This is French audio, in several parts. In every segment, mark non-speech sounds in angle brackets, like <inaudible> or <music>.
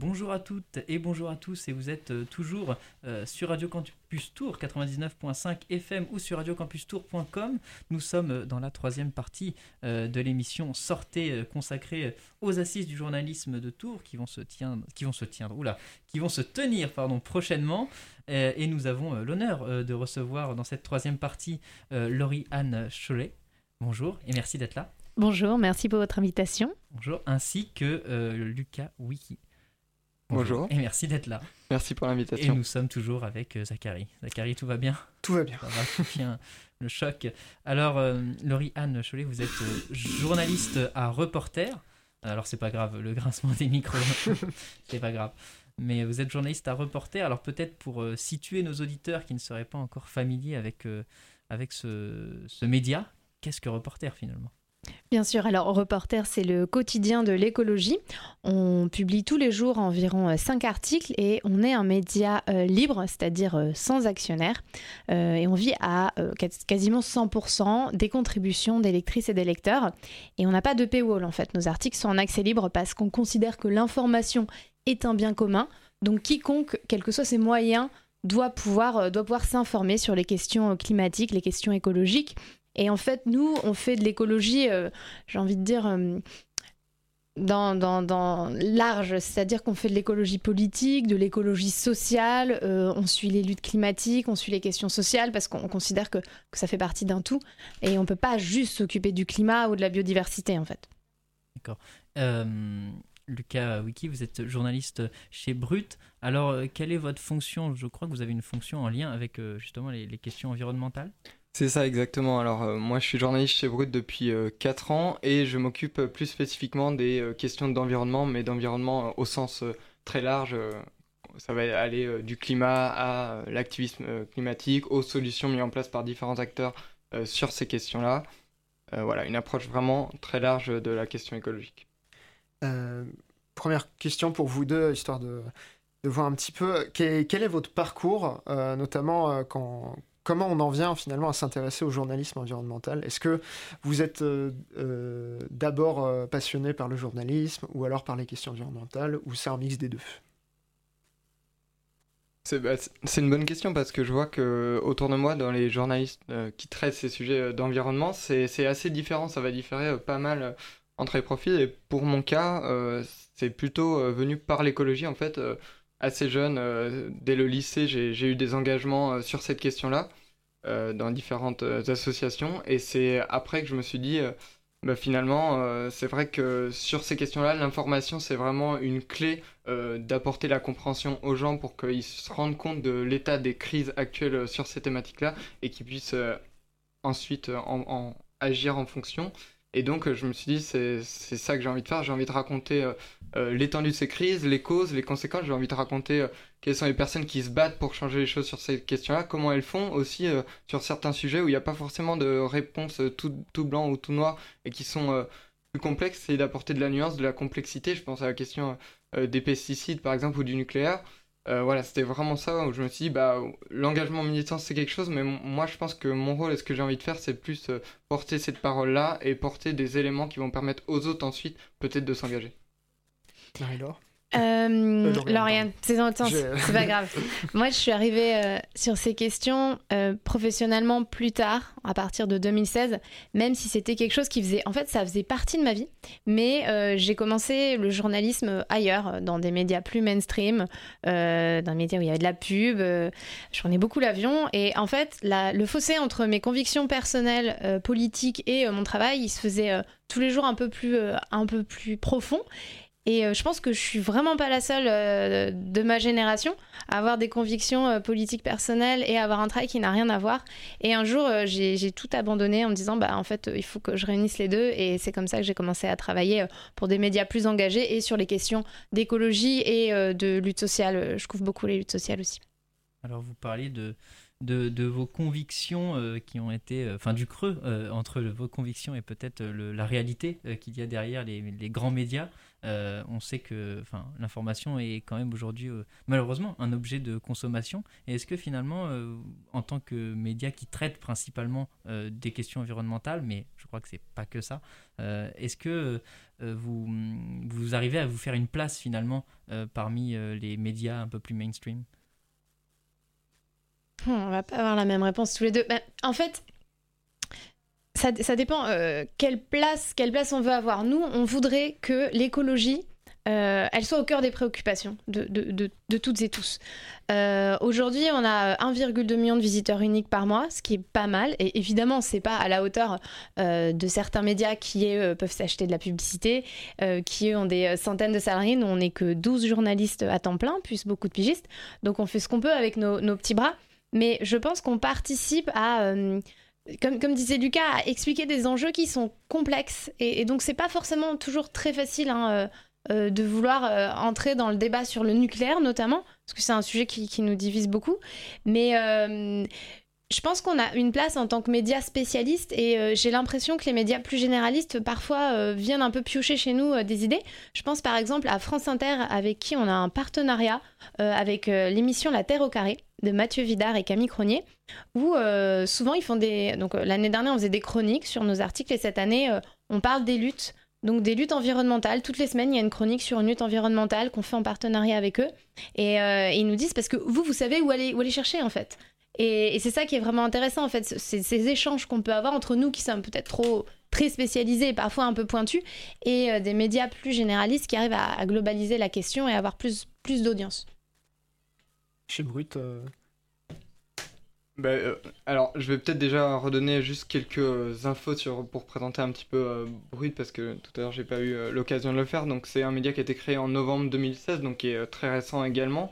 Bonjour à toutes et bonjour à tous et vous êtes euh, toujours euh, sur Radio Campus Tour 99.5 FM ou sur radiocampustour.com. Nous sommes euh, dans la troisième partie de l'émission Sortez consacrée aux assises du journalisme de Tours qui vont se tiendre, qui vont se tiendre, oula, qui vont se tenir pardon prochainement et nous avons l'honneur de recevoir dans cette troisième partie Laurie Anne Cholet. Bonjour et merci d'être là. Bonjour, merci pour votre invitation. Bonjour, ainsi que Lucas Wiki. Bonjour. Et merci d'être là. Merci pour l'invitation. Et nous sommes toujours avec euh, Zachary. Zachary, tout va bien? Tout va bien. Ça va, tiens, le choc. Alors, euh, Laurie-Anne Cholet, vous êtes euh, journaliste à reporter. Alors, c'est pas grave, le grincement des micros, <laughs> c'est pas grave. Mais vous êtes journaliste à reporter. Alors, peut-être pour situer nos auditeurs qui ne seraient pas encore familiers avec, avec ce, ce média, qu'est-ce que reporter finalement? Bien sûr, alors Reporter, c'est le quotidien de l'écologie. On publie tous les jours environ 5 euh, articles et on est un média euh, libre, c'est-à-dire euh, sans actionnaire. et on vit à quasiment 100% des contributions des lectrices et des lecteurs. Et on n'a pas de paywall en fait. Nos articles sont en accès libre parce qu'on considère que l'information est un bien commun. Donc quiconque, quels que soient ses moyens, doit pouvoir, doit pouvoir s'informer sur les questions climatiques, les questions écologiques. Et en fait, nous, on fait de l'écologie, euh, j'ai envie de dire, euh, dans, dans, large, c'est-à-dire qu'on fait de l'écologie politique, de l'écologie sociale, euh, on suit les luttes climatiques, on suit les questions sociales, parce qu'on considère que, que, ça fait partie d'un tout. Et on ne peut pas juste s'occuper du climat ou de la biodiversité, en fait. D'accord. Lucas Wiki, vous êtes journaliste chez Brut. Alors, quelle est votre fonction? Je crois que vous avez une fonction en lien avec justement les questions environnementales c'est ça exactement. Alors euh, moi je suis journaliste chez Brut depuis 4 euh, ans et je m'occupe euh, plus spécifiquement des questions d'environnement, mais d'environnement au sens très large. ça va aller du climat à l'activisme climatique, aux solutions mises en place par différents acteurs sur ces questions-là. voilà, une approche vraiment très large de la question écologique. première question pour vous deux, histoire de, voir un petit peu quel est votre parcours, notamment quand, comment on en vient finalement à s'intéresser au journalisme environnemental? Est-ce que vous êtes euh, euh, d'abord euh, passionné par le journalisme ou alors par les questions environnementales ou c'est un mix des deux? Bah, c'est une bonne question parce que je vois que autour de moi, dans les journalistes qui traitent ces sujets d'environnement, c'est assez différent. Ça va différer pas mal entre les profils. Et pour mon cas, c'est plutôt venu par l'écologie en fait assez jeune, dès le lycée, j'ai eu des engagements sur cette question-là. Euh, dans différentes euh, associations. Et c'est après que je me suis dit, euh, bah, finalement, c'est vrai que sur ces questions-là, l'information, c'est vraiment une clé d'apporter la compréhension aux gens pour qu'ils se rendent compte de l'état des crises actuelles sur ces thématiques-là et qu'ils puissent ensuite en, agir en fonction. Et donc, euh, je me suis dit, c'est ça que j'ai envie de faire. J'ai envie de raconter euh, euh, l'étendue de ces crises, les causes, les conséquences. J'ai envie de raconter quelles sont les personnes qui se battent pour changer les choses sur ces questions-là, comment elles font aussi sur certains sujets où il n'y a pas forcément de réponse tout, tout, blanc ou tout noir et qui sont plus complexes. C'est d'apporter de la nuance, de la complexité. Je pense à la question des pesticides, par exemple, ou du nucléaire. Euh, voilà, c'était vraiment ça où je me suis dit, bah, l'engagement militant c'est quelque chose, mais moi je pense que mon rôle et ce que j'ai envie de faire, c'est plus euh, porter cette parole-là et porter des éléments qui vont permettre aux autres ensuite peut-être de s'engager. Euh, Lauriane, c'est c'est pas grave. <laughs> Moi, je suis arrivée euh, sur ces questions euh, professionnellement plus tard, à partir de 2016, même si c'était quelque chose qui faisait, en fait, ça faisait partie de ma vie. Mais euh, j'ai commencé le journalisme ailleurs, dans des médias plus mainstream, dans des médias où il y avait de la pub. je prenais beaucoup l'avion et en fait, la, le fossé entre mes convictions personnelles, politiques et mon travail, il se faisait tous les jours un peu plus, un peu plus profond. Et euh, je pense que je suis vraiment pas la seule euh, de ma génération à avoir des convictions euh, politiques personnelles et à avoir un travail qui n'a rien à voir. Et un jour, j'ai tout abandonné en me disant, bah en fait, il faut que je réunisse les deux. Et c'est comme ça que j'ai commencé à travailler pour des médias plus engagés et sur les questions d'écologie et de lutte sociale. Je couvre beaucoup les luttes sociales aussi. Alors vous parliez de, vos convictions qui ont été, enfin du creux entre vos convictions et peut-être la réalité qu'il y a derrière les, grands médias. On sait que l'information est quand même aujourd'hui, malheureusement, un objet de consommation. Et est-ce que finalement, en tant que média qui traite principalement des questions environnementales, mais je crois que c'est pas que ça, est-ce que vous, vous arrivez à vous faire une place finalement parmi les médias un peu plus mainstream? Hmm, on va pas avoir la même réponse tous les deux. Ben, en fait, ça, dépend euh, quelle, place, quelle place on veut avoir. Nous, on voudrait que l'écologie, euh, elle soit au cœur des préoccupations de, toutes et tous. Euh, aujourd'hui, on a 1,2 million de visiteurs uniques par mois, ce qui est pas mal. Et évidemment, c'est pas à la hauteur de certains médias qui peuvent s'acheter de la publicité, qui ont des centaines de salariés. Nous, on n'est que 12 journalistes à temps plein, plus beaucoup de pigistes. Donc, on fait ce qu'on peut avec nos, nos petits bras mais je pense qu'on participe à, comme, disait Lucas, expliquer des enjeux qui sont complexes. Et, et donc, c'est pas forcément toujours très facile hein, euh, euh, de vouloir entrer dans le débat sur le nucléaire, notamment, parce que c'est un sujet qui, nous divise beaucoup. Mais je pense qu'on a une place en tant que médias spécialistes et j'ai l'impression que les médias plus généralistes parfois viennent un peu piocher chez nous des idées. Je pense par exemple à France Inter avec qui on a un partenariat avec l'émission La Terre au carré de Mathieu Vidard et Camille Cronier, où euh, souvent ils font des... Donc euh, l'année dernière, on faisait des chroniques sur nos articles et cette année, euh, on parle des luttes. Donc des luttes environnementales. Toutes les semaines, il y a une chronique sur une lutte environnementale qu'on fait en partenariat avec eux. Et, ils nous disent, parce que vous, vous savez où aller, où aller chercher en fait. Et, c'est ça qui est vraiment intéressant en fait, c'est ces échanges qu'on peut avoir entre nous qui sommes peut-être trop très spécialisés et parfois un peu pointus, et des médias plus généralistes qui arrivent à, globaliser la question et avoir plus, plus d'audience. Chez Brut, bah, euh, alors, je vais peut-être déjà redonner juste quelques infos sur, pour présenter un petit peu euh, Brut, parce que tout à l'heure, j'ai pas eu euh, l'occasion de le faire. Donc, c'est un média qui a été créé en novembre 2016, donc qui est très récent également.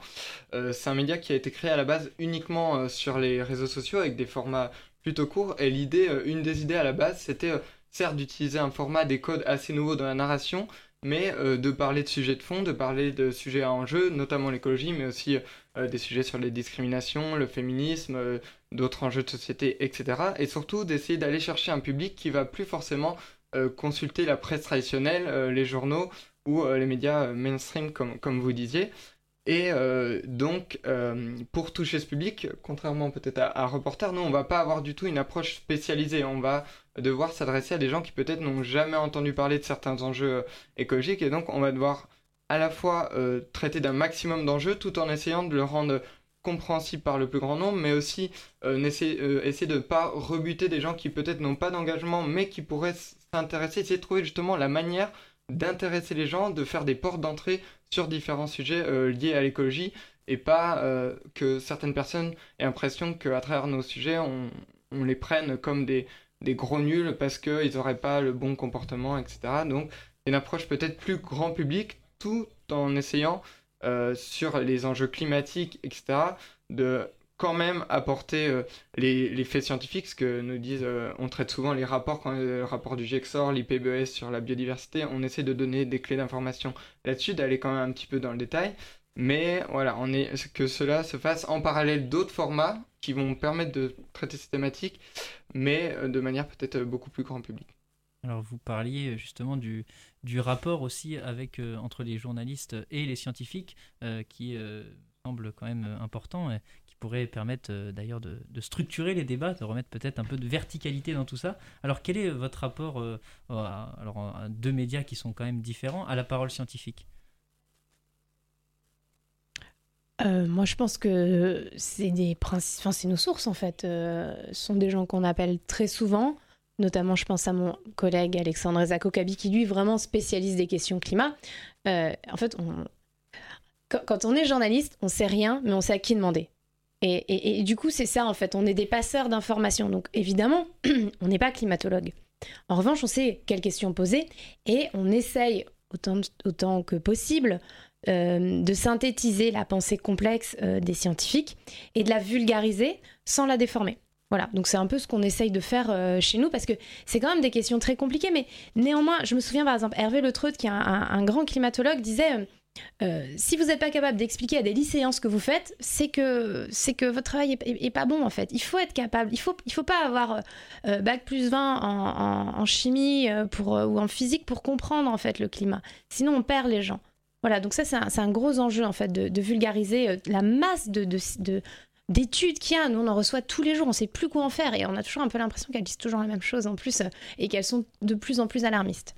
c'est un média qui a été créé à la base uniquement sur les réseaux sociaux avec des formats plutôt courts. Et l'idée, une des idées à la base, c'était certes d'utiliser un format des codes assez nouveaux dans la narration, mais de parler de sujets de fond, de parler de sujets à enjeu, notamment l'écologie, mais aussi des sujets sur les discriminations, le féminisme, d'autres enjeux de société, etc. Et surtout d'essayer d'aller chercher un public qui va plus forcément euh, consulter la presse traditionnelle, euh, les journaux ou euh, les médias mainstream, comme, vous disiez. Et donc, pour toucher ce public, contrairement peut-être à, Reporter, nous, on va pas avoir du tout une approche spécialisée. On va devoir s'adresser à des gens qui peut-être n'ont jamais entendu parler de certains enjeux écologiques. Et donc, on va devoir à la fois traiter d'un maximum d'enjeux tout en essayant de le rendre compréhensible par le plus grand nombre, mais aussi euh, essayer, euh, essayer, de ne pas rebuter des gens qui peut-être n'ont pas d'engagement, mais qui pourraient s'intéresser, essayer de trouver justement la manière d'intéresser les gens, de faire des portes d'entrée sur différents sujets euh, liés à l'écologie, et pas que certaines personnes aient l'impression qu'à travers nos sujets, on, on, les prenne comme des, des gros nuls parce qu'ils n'auraient pas le bon comportement, etc. Donc, une approche peut-être plus grand public, tout en essayant euh, sur les enjeux climatiques, etc., de quand même apporter euh, les, faits scientifiques, ce que nous disent, euh, on traite souvent les rapports, quand le rapport du GEXOR, l'IPBES sur la biodiversité, on essaie de donner des clés d'information là-dessus, d'aller quand même un petit peu dans le détail, mais voilà, on est, que cela se fasse en parallèle d'autres formats qui vont permettre de traiter ces thématiques, mais de manière peut-être beaucoup plus grand public. Alors vous parliez justement du, du rapport aussi avec, euh, entre les journalistes et les scientifiques euh, qui euh, semble quand même important qui pourrait permettre d'ailleurs de, structurer les débats, de remettre peut-être un peu de verticalité dans tout ça. Alors quel est votre rapport alors, à deux médias qui sont quand même différents à la parole scientifique? Moi, je pense que c'est nos sources en fait. ce sont des gens qu'on appelle très souvent, Notamment, je pense à mon collègue Alexandre Zakokabi, qui lui vraiment spécialise des questions climat. Euh, en fait, quand, on est journaliste, on sait rien, mais on sait à qui demander. Et, du coup, c'est ça en fait. On est des passeurs d'informations. Donc évidemment, <clears throat> on n'est pas climatologue. En revanche, on sait quelles questions poser et on essaye autant que possible euh, de synthétiser la pensée complexe euh, des scientifiques et de la vulgariser sans la déformer. Voilà, donc c'est un peu ce qu'on essaye de faire euh, chez nous parce que c'est quand même des questions très compliquées, mais néanmoins, je me souviens par exemple, Hervé Le Treut, qui est un, grand climatologue, disait si vous n'êtes pas capable d'expliquer à des lycéens ce que vous faites, c'est que, c'est que votre travail est, pas bon en fait. Il faut être capable, il faut, il faut pas avoir bac plus 20 en, en, chimie pour, ou en physique pour comprendre en fait le climat. Sinon on perd les gens. Voilà, donc ça c'est un, gros enjeu en fait de, vulgariser la masse de, de, de d'études qu'il y a. Nous, on en reçoit tous les jours, on ne sait plus quoi en faire et on a toujours un peu l'impression qu'elles disent toujours la même chose en plus euh, et qu'elles sont de plus en plus alarmistes.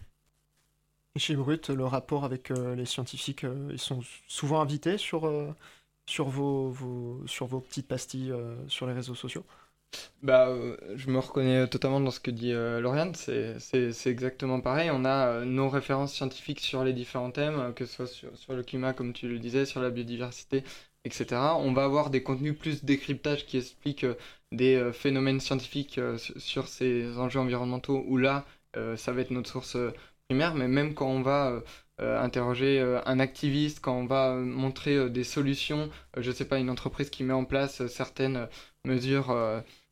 Chez Brut, le rapport avec euh, les scientifiques, euh, ils sont souvent invités sur vos petites pastilles sur les réseaux sociaux? Bah, je me reconnais totalement dans ce que dit Lauriane, c'est exactement pareil. On a nos références scientifiques sur les différents thèmes, que ce soit sur, sur, le climat, comme tu le disais, sur la biodiversité, etc. On va avoir des contenus plus décryptage qui expliquent euh, des euh, phénomènes scientifiques euh, sur ces enjeux environnementaux, où là, ça va être notre source primaire, mais même quand on va interroger un activiste, quand on va montrer des solutions, je sais pas, une entreprise qui met en place certaines mesures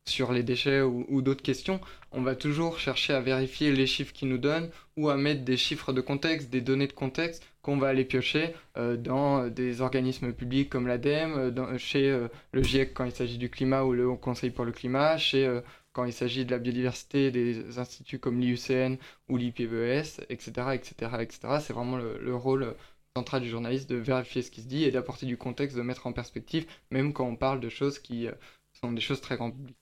sur les déchets ou, d'autres questions, on va toujours chercher à vérifier les chiffres qu'ils nous donnent ou à mettre des chiffres de contexte, des données de contexte qu'on va aller piocher euh, dans des organismes publics comme l'ADEME, euh, chez euh, le GIEC quand il s'agit du climat ou le Conseil pour le climat, chez quand il s'agit de la biodiversité, des instituts comme l'IUCN ou l'IPBES, etc. etc., etc. C'est vraiment le, rôle central du journaliste de vérifier ce qui se dit et d'apporter du contexte, de mettre en perspective, même quand on parle de choses qui sont des choses très grand public.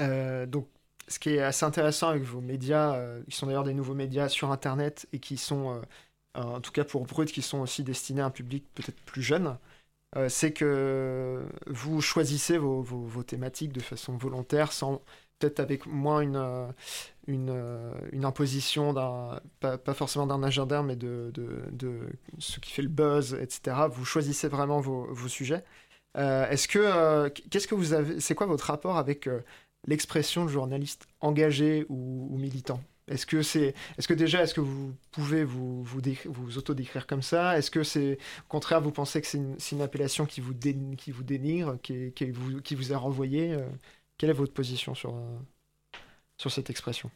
Donc, ce qui est assez intéressant avec vos médias, qui sont d'ailleurs des nouveaux médias sur Internet et qui sont euh, en tout cas pour Brut, qui sont aussi destinés à un public peut-être plus jeune, euh, c'est que vous choisissez vos, thématiques de façon volontaire, sans peut-être avec moins une, euh, imposition, pas, forcément d'un agenda, mais de, ce qui fait le buzz, etc. Vous choisissez vraiment vos, vos sujets. est-ce que, qu'est-ce que vous avez, c'est quoi votre rapport avec l'expression de journaliste engagé ou, ou militant? Est-ce que c'est, est-ce que déjà, est-ce que vous pouvez vous vous, vous auto-décrire comme ça? Est-ce que c'est, au contraire, vous pensez que c'est une, appellation qui vous, qui vous dénigre, qui, qui, vous, qui vous a renvoyé euh, Quelle est votre position sur, euh, sur cette expression?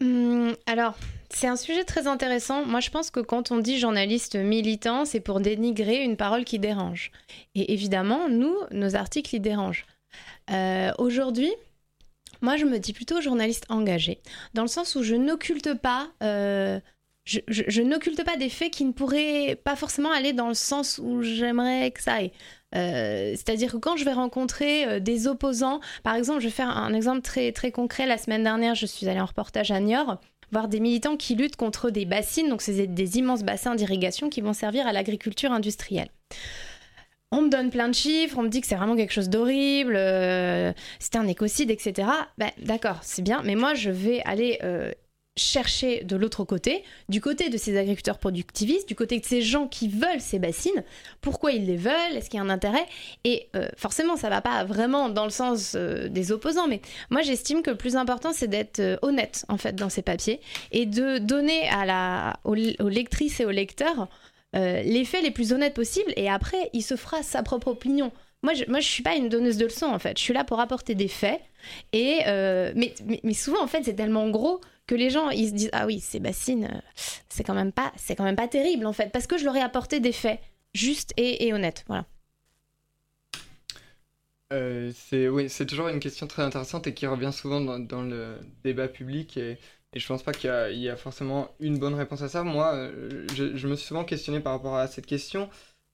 Hum, alors, c'est un sujet très intéressant. Moi, je pense que quand on dit journaliste militant, c'est pour dénigrer une parole qui dérange. Et évidemment, nous, nos articles, ils dérangent. Euh, aujourd'hui, moi, je me dis plutôt journaliste engagé, dans le sens où je n'occulte pas. Euh, je, n'occulte pas des faits qui ne pourraient pas forcément aller dans le sens où j'aimerais que ça aille. Euh, c'est-à-dire que quand je vais rencontrer des opposants, par exemple, je vais faire un exemple très, très concret. La semaine dernière, je suis allée en reportage à Niort voir des militants qui luttent contre des bassines, donc c'est des immenses bassins d'irrigation qui vont servir à l'agriculture industrielle on me donne plein de chiffres, on me dit que c'est vraiment quelque chose d'horrible, euh, c'est un écocide, etc. Ben, D'accord, c'est bien, mais moi je vais aller euh, chercher de l'autre côté, du côté de ces agriculteurs productivistes, du côté de ces gens qui veulent ces bassines, pourquoi ils les veulent, est-ce qu'il y a un intérêt? Et euh, forcément, ça va pas vraiment dans le sens des opposants, mais moi j'estime que le plus important c'est d'être honnête en fait dans ces papiers et de donner à la, aux lectrices et aux lecteurs euh, les faits les plus honnêtes possibles et après, il se fera sa propre opinion. Moi, je, moi, suis pas une donneuse de leçons en fait. Je suis là pour apporter des faits. Et euh, mais, mais, souvent en fait, c'est tellement gros que les gens ils se disent ah oui, c'est bassine, euh, c'est quand même pas, c'est quand même pas terrible en fait, parce que je leur ai apporté des faits justes et, et honnêtes. Voilà. c'est oui, c'est toujours une question très intéressante et qui revient souvent dans, dans le débat public et et je pense pas qu'il y, a forcément une bonne réponse à ça. Moi, euh, je, me suis souvent questionné par rapport à cette question.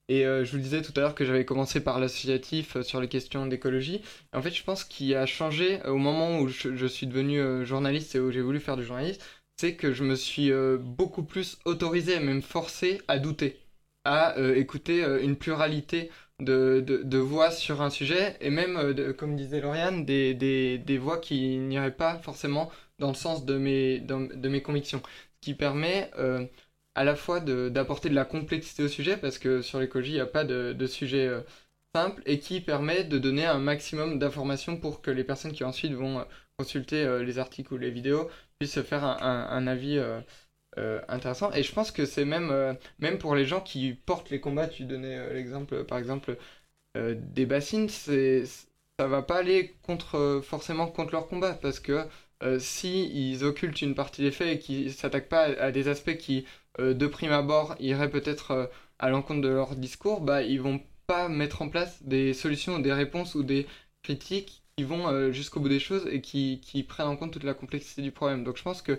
Et euh, je vous disais tout à l'heure que j'avais commencé par l'associatif euh, sur les questions d'écologie. En fait, je pense qu'il a changé au moment où je, suis devenu journaliste et où j'ai voulu faire du journaliste, c'est que je me suis beaucoup plus autorisé, même forcé à douter, à écouter une pluralité de, voix sur un sujet, et même, comme disait Lauriane, des, des voix qui n'iraient pas forcément dans le sens de mes, de mes convictions. Ce qui permet euh, à la fois d'apporter de, la complexité au sujet, parce que sur l'écologie, il n'y a pas de, sujet euh, simple, et qui permet de donner un maximum d'informations pour que les personnes qui ensuite vont euh, consulter les articles ou les vidéos puissent se faire un, avis intéressant. Et je pense que c'est même, même pour les gens qui portent les combats, tu donnais l'exemple par exemple des bassines, ça va pas aller contre, forcément contre leur combat, parce que si ils occultent une partie des faits et qu'ils s'attaquent pas à, des aspects qui, de prime abord, iraient peut-être à l'encontre de leur discours, bah, ils vont pas mettre en place des solutions, des réponses ou des critiques qui vont jusqu'au bout des choses et qui, qui prennent en compte toute la complexité du problème. Donc je pense que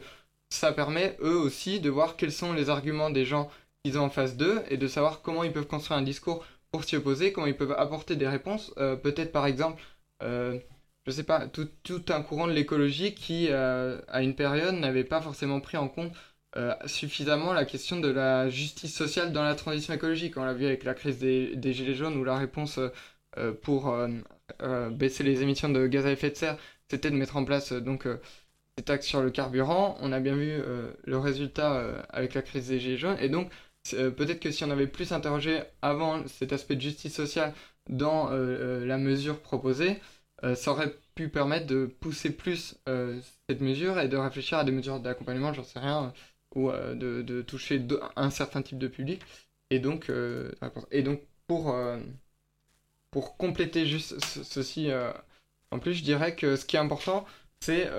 ça permet eux aussi de voir quels sont les arguments des gens qu'ils ont en face d'eux et de savoir comment ils peuvent construire un discours pour s'y opposer, comment ils peuvent apporter des réponses. Euh, peut-être par exemple, euh, je sais pas, tout, un courant de l'écologie qui, euh, à une période, n'avait pas forcément pris en compte euh, suffisamment la question de la justice sociale dans la transition écologique. On l'a vu avec la crise des, Gilets jaunes où la réponse pour baisser les émissions de gaz à effet de serre, c'était de mettre en place donc des taxes sur le carburant. On a bien vu le résultat avec la crise des Gilets jaunes. Et donc, euh, peut-être que si on avait plus interrogé avant cet aspect de justice sociale dans euh, euh, la mesure proposée, ça aurait pu permettre de pousser plus cette mesure et de réfléchir à des mesures d'accompagnement, j'en sais rien, ou de, toucher un certain type de public. Et donc, et donc pour, pour compléter juste ceci, en plus, je dirais que ce qui est important, c'est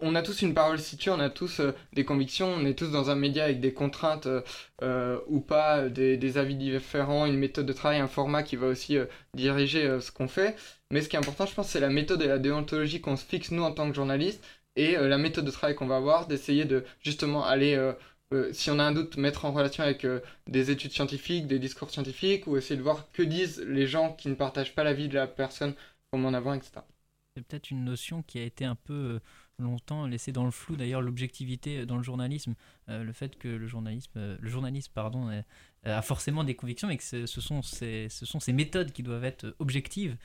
on, a tous une parole située, on a tous euh, des convictions, on est tous dans un média avec des contraintes euh, euh, ou pas, des, avis différents, une méthode de travail, un format qui va aussi diriger ce qu'on fait. Mais ce qui est important, je pense, c'est la méthode et la déontologie qu'on se fixe nous en tant que journalistes et la méthode de travail qu'on va avoir, d'essayer de justement aller, si on a un doute, mettre en relation avec des études scientifiques, des discours scientifiques, ou essayer de voir que disent les gens qui ne partagent pas la vie de la personne comme en avant, etc. C'est peut-être une notion qui a été un peu longtemps laissé dans le flou d'ailleurs l'objectivité dans le journalisme, euh, le fait que le journalisme, euh, le journaliste pardon, euh, a forcément des convictions et que ce sont ces, ce sont ces méthodes qui doivent être objectives,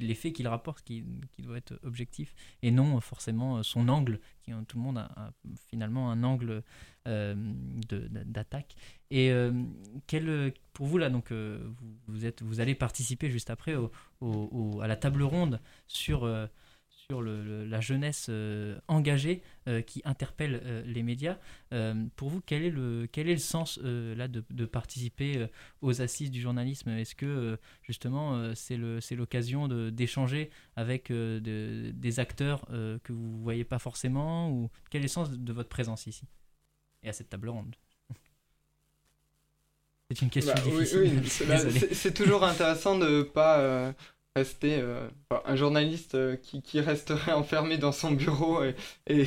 les faits qu'il rapporte qui, qui, doivent être objectifs et non forcément son angle, qui, tout le monde a, finalement un angle d'attaque. Et quel, pour vous là, donc vous, vous, êtes, vous allez participer juste après au, à la table ronde sur sur la jeunesse euh, engagée euh, qui interpelle euh, les médias. pour vous, quel est le, quel est le sens là de, participer aux assises du journalisme? Est-ce que justement c'est l'occasion d'échanger avec des acteurs que vous ne voyez pas forcément? Ou Quel est le sens de votre présence ici? Et à cette table ronde. <laughs> C'est une question bah, difficile. <laughs> c'est toujours intéressant de ne pas rester euh, un journaliste euh, qui, qui, resterait <laughs> enfermé dans son bureau et, <laughs>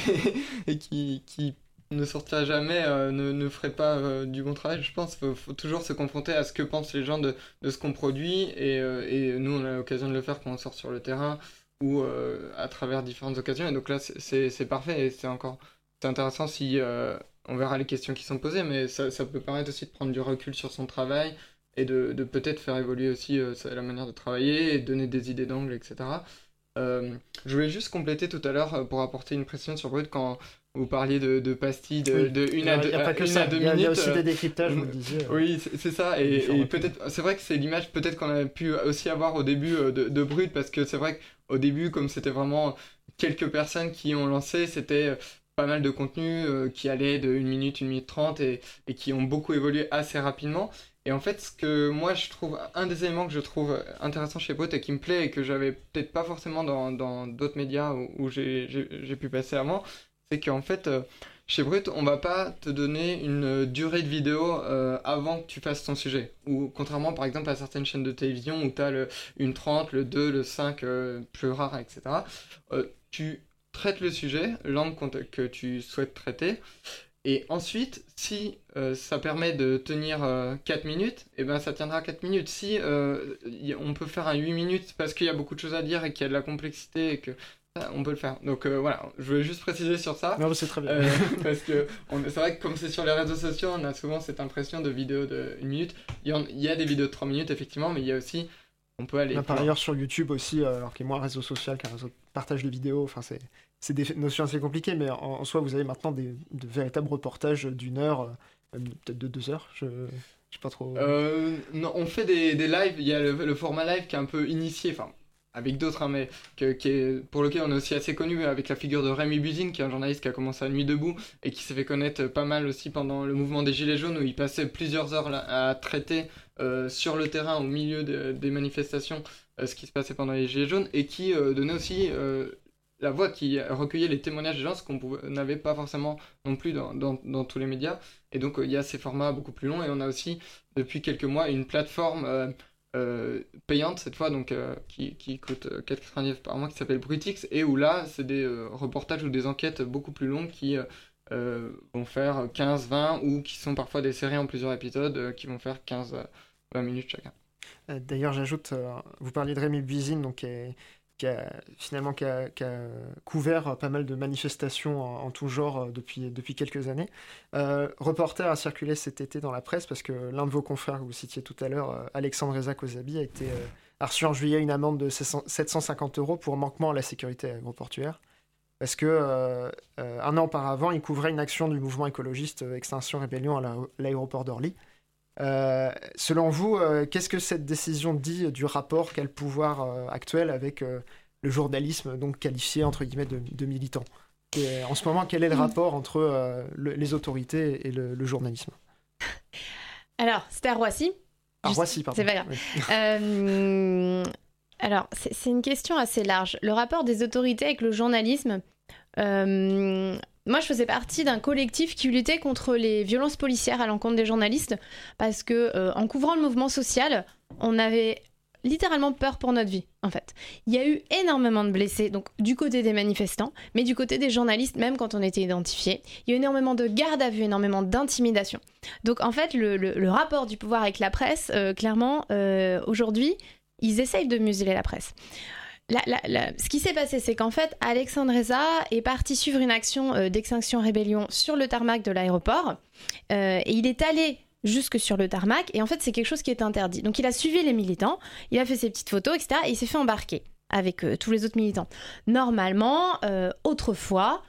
et, qui, qui, ne sortira jamais, euh, ne, ne, ferait pas du bon travail. Je pense qu'il faut, toujours se confronter à ce que pensent les gens de, de ce qu'on produit et, et, nous on a l'occasion de le faire quand on sort sur le terrain ou à travers différentes occasions. Et donc là c'est parfait et c'est encore intéressant si on verra les questions qui sont posées, mais ça, ça peut permettre aussi de prendre du recul sur son travail et de, de peut-être faire évoluer aussi euh, la manière de travailler et donner des idées d'angle, etc. Euh, je voulais juste compléter tout à l'heure euh, pour apporter une précision sur Brut quand vous parliez de, de pastilles de, de une, à deux, minutes. Il y a aussi des décryptages, vous le disiez. Oui, c'est ça. Et, peut-être, c'est vrai que c'est l'image peut-être qu'on a pu aussi avoir au début de, de Brut, parce que c'est vrai qu'au début, comme c'était vraiment quelques personnes qui ont lancé, c'était pas mal de contenu qui allait de 1 minute, 1 minute 30 et, et qui ont beaucoup évolué assez rapidement. Et en fait, ce que moi je trouve, un des éléments que je trouve intéressant chez Brut et qui me plaît et que j'avais peut-être pas forcément dans d'autres médias où, j'ai pu passer avant, c'est qu'en fait, euh, chez Brut, on va pas te donner une durée de vidéo euh, avant que tu fasses ton sujet. Ou contrairement par exemple à certaines chaînes de télévision où tu as le, une 30, le 2, le 5, euh, plus rare, etc. tu traites le sujet, l'angle que tu souhaites traiter. Et ensuite, si euh, ça permet de tenir 4 euh, minutes, et eh ben ça tiendra 4 minutes. Si euh, on peut faire un 8 minutes parce qu'il y a beaucoup de choses à dire et qu'il y a de la complexité et que on peut le faire. Donc voilà, je voulais juste préciser sur ça. Non, c'est très bien. <laughs> parce que c'est vrai que comme c'est sur les réseaux sociaux, on a souvent cette impression de vidéo de 1 minute. Il y, a des vidéos de 3 minutes effectivement, mais il y a aussi on peut aller. par ailleurs sur YouTube aussi, alors qu'il est moins réseau social qu'un réseau de partage de vidéos. Enfin, c'est c'est des notions assez compliquées, mais en, soi, vous avez maintenant des, de véritables reportages d'une heure, euh, peut-être de deux heures. Je ne sais pas trop. Euh, on fait des, des lives. Il y a le, format live qui est un peu initié, enfin, avec d'autres, hein, mais qui est, pour lequel on est aussi assez connu avec la figure de Rémi Buzine, qui est un journaliste qui a commencé à Nuit Debout et qui s'est fait connaître pas mal aussi pendant le mouvement des Gilets jaunes, où il passait plusieurs heures à traiter euh, sur le terrain, au milieu des manifestations, ce qui se passait pendant les Gilets jaunes, et qui donnait aussi la voix qui recueillait les témoignages des gens, ce qu'on n'avait pas forcément non plus dans, dans, tous les médias. Et donc il y a ces formats beaucoup plus longs et on a aussi depuis quelques mois une plateforme payante cette fois, donc qui, qui, coûte 4,99 par mois, qui s'appelle Brutix, et où là c'est des reportages ou des enquêtes beaucoup plus longues qui vont faire 15, 20 ou qui sont parfois des séries en plusieurs épisodes qui vont faire 15, 20 minutes chacun. Euh, d'ailleurs, j'ajoute, euh, vous parliez de Rémi Buizine, donc, a, finalement qui a, couvert pas mal de manifestations en, tout genre euh, depuis, depuis quelques années. reporter a circulé cet été dans la presse parce que l'un de vos confrères que vous citiez tout à l'heure, Alexandre Reza Kozabi, a, été, reçu en juillet une amende de 750 euros pour manquement à la sécurité aéroportuaire. Parce que un an auparavant, il couvrait une action du mouvement écologiste Extinction Rébellion à l'aéroport d'Orly. Euh, selon vous, euh, qu'est-ce que cette décision dit du rapport qu'a le pouvoir euh, actuel avec le journalisme, donc qualifié entre guillemets de, militant? En ce moment, quel est le mm. rapport entre les autorités et le, journalisme? <laughs> Alors, c'était à Roissy. À Roissy, pardon. C'est pas grave. <laughs> alors, c'est une question assez large. Le rapport des autorités avec le journalisme, moi, je faisais partie d'un collectif qui luttait contre les violences policières à l'encontre des journalistes parce que, euh, en couvrant le mouvement social, on avait littéralement peur pour notre vie, en fait. Il y a eu énormément de blessés, donc du côté des manifestants, mais du côté des journalistes, même quand on était identifiés. Il y a eu énormément de garde à vue, énormément d'intimidation. Donc, en fait, le, rapport du pouvoir avec la presse, euh, clairement, euh, aujourd'hui, ils essayent de museler la presse ce qui s'est passé, c'est qu'en fait, Alexandre Reza est parti suivre une action euh, d'extinction rébellion sur le tarmac de l'aéroport. Euh, et il est allé jusque sur le tarmac. Et en fait, c'est quelque chose qui est interdit. Donc, il a suivi les militants, il a fait ses petites photos, etc. Et il s'est fait embarquer avec euh, tous les autres militants. Normalement, autrefois,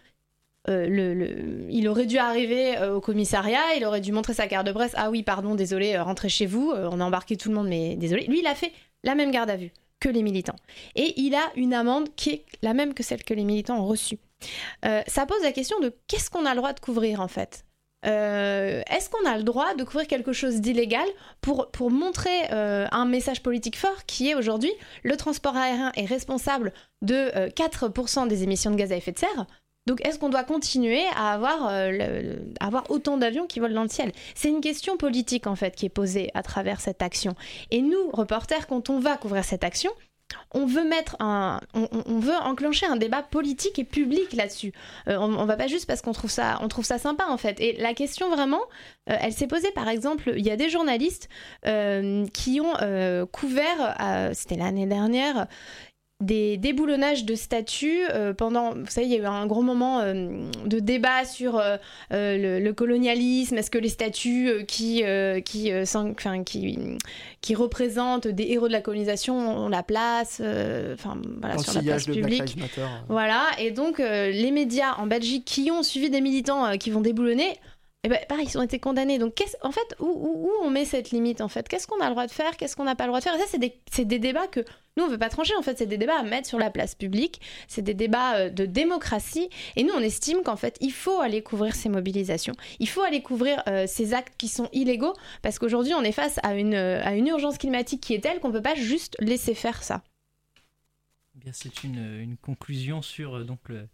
il aurait dû arriver au commissariat, il aurait dû montrer sa carte de presse. Ah oui, pardon, désolé, rentrez chez vous. on a embarqué tout le monde, mais désolé. Lui, il a fait la même garde à vue que les militants. Et il a une amende qui est la même que celle que les militants ont reçue. Euh, ça pose la question de qu'est-ce qu'on a le droit de couvrir en fait? Euh, Est-ce qu'on a le droit de couvrir quelque chose d'illégal pour, montrer euh, un message politique fort qui est aujourd'hui le transport aérien est responsable de 4% des émissions de gaz à effet de serre donc est-ce qu'on doit continuer à avoir, euh, avoir autant d'avions qui volent dans le ciel? C'est une question politique en fait qui est posée à travers cette action. Et nous, reporters, quand on va couvrir cette action, on veut mettre un, on, veut enclencher un débat politique et public là-dessus. Euh, on, on, va pas juste parce qu'on trouve ça, trouve ça sympa en fait. Et la question vraiment, euh, elle s'est posée par exemple, il y a des journalistes qui ont couvert, c'était l'année dernière, des déboulonnages de statues euh, pendant vous savez il y a eu un gros moment euh, de débat sur euh, le, colonialisme. Est-ce que les statues qui qui, enfin, qui qui représentent des héros de la colonisation ont la place enfin voilà sur la place publique. Voilà. Et donc les médias en Belgique qui ont suivi des militants qui vont déboulonner eh ben, pareil, ils ont été condamnés. Donc, en fait, où, où, on met cette limite en fait? Qu'est-ce qu'on a le droit de faire? Qu'est-ce qu'on n'a pas le droit de faire? Et ça, c'est des, des, débats que nous, on veut pas trancher. En fait, c'est des débats à mettre sur la place publique. C'est des débats euh, de démocratie. Et nous, on estime qu'en fait, il faut aller couvrir ces mobilisations. Il faut aller couvrir euh, ces actes qui sont illégaux parce qu'aujourd'hui, on est face à une, euh, à une urgence climatique qui est telle qu'on peut pas juste laisser faire ça. Bien, c'est une, une, conclusion sur donc le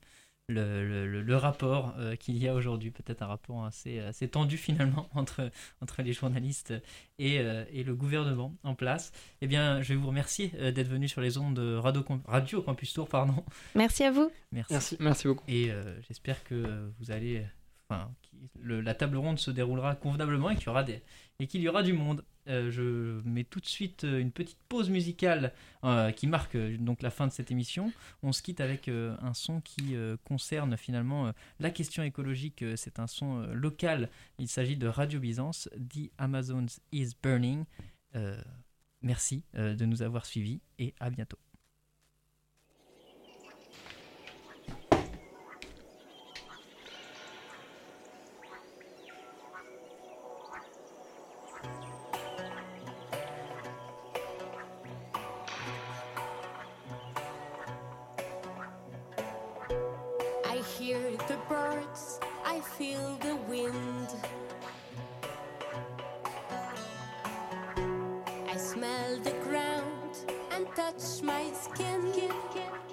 le, le, rapport euh, qu'il y a aujourd'hui, peut-être un rapport assez, assez tendu finalement <laughs> entre, entre les journalistes et, euh, et, le gouvernement en place. Eh bien, je vais vous remercier euh, d'être venu sur les ondes de Radio, Radio Campus Tour. Pardon. Merci à vous. Merci, merci, beaucoup. Et j'espère que vous allez, enfin, la table ronde se déroulera convenablement et qu'il y aura des, et qu'il y aura du monde. Euh, je mets tout de suite euh, une petite pause musicale euh, qui marque donc la fin de cette émission. On se quitte avec un son qui concerne finalement la question écologique. C'est un son local. Il s'agit de Radio Byzance, The Amazons is Burning. merci de nous avoir suivis et à bientôt. hear the birds, I feel the wind. I smell the ground and touch my skin. skin, skin.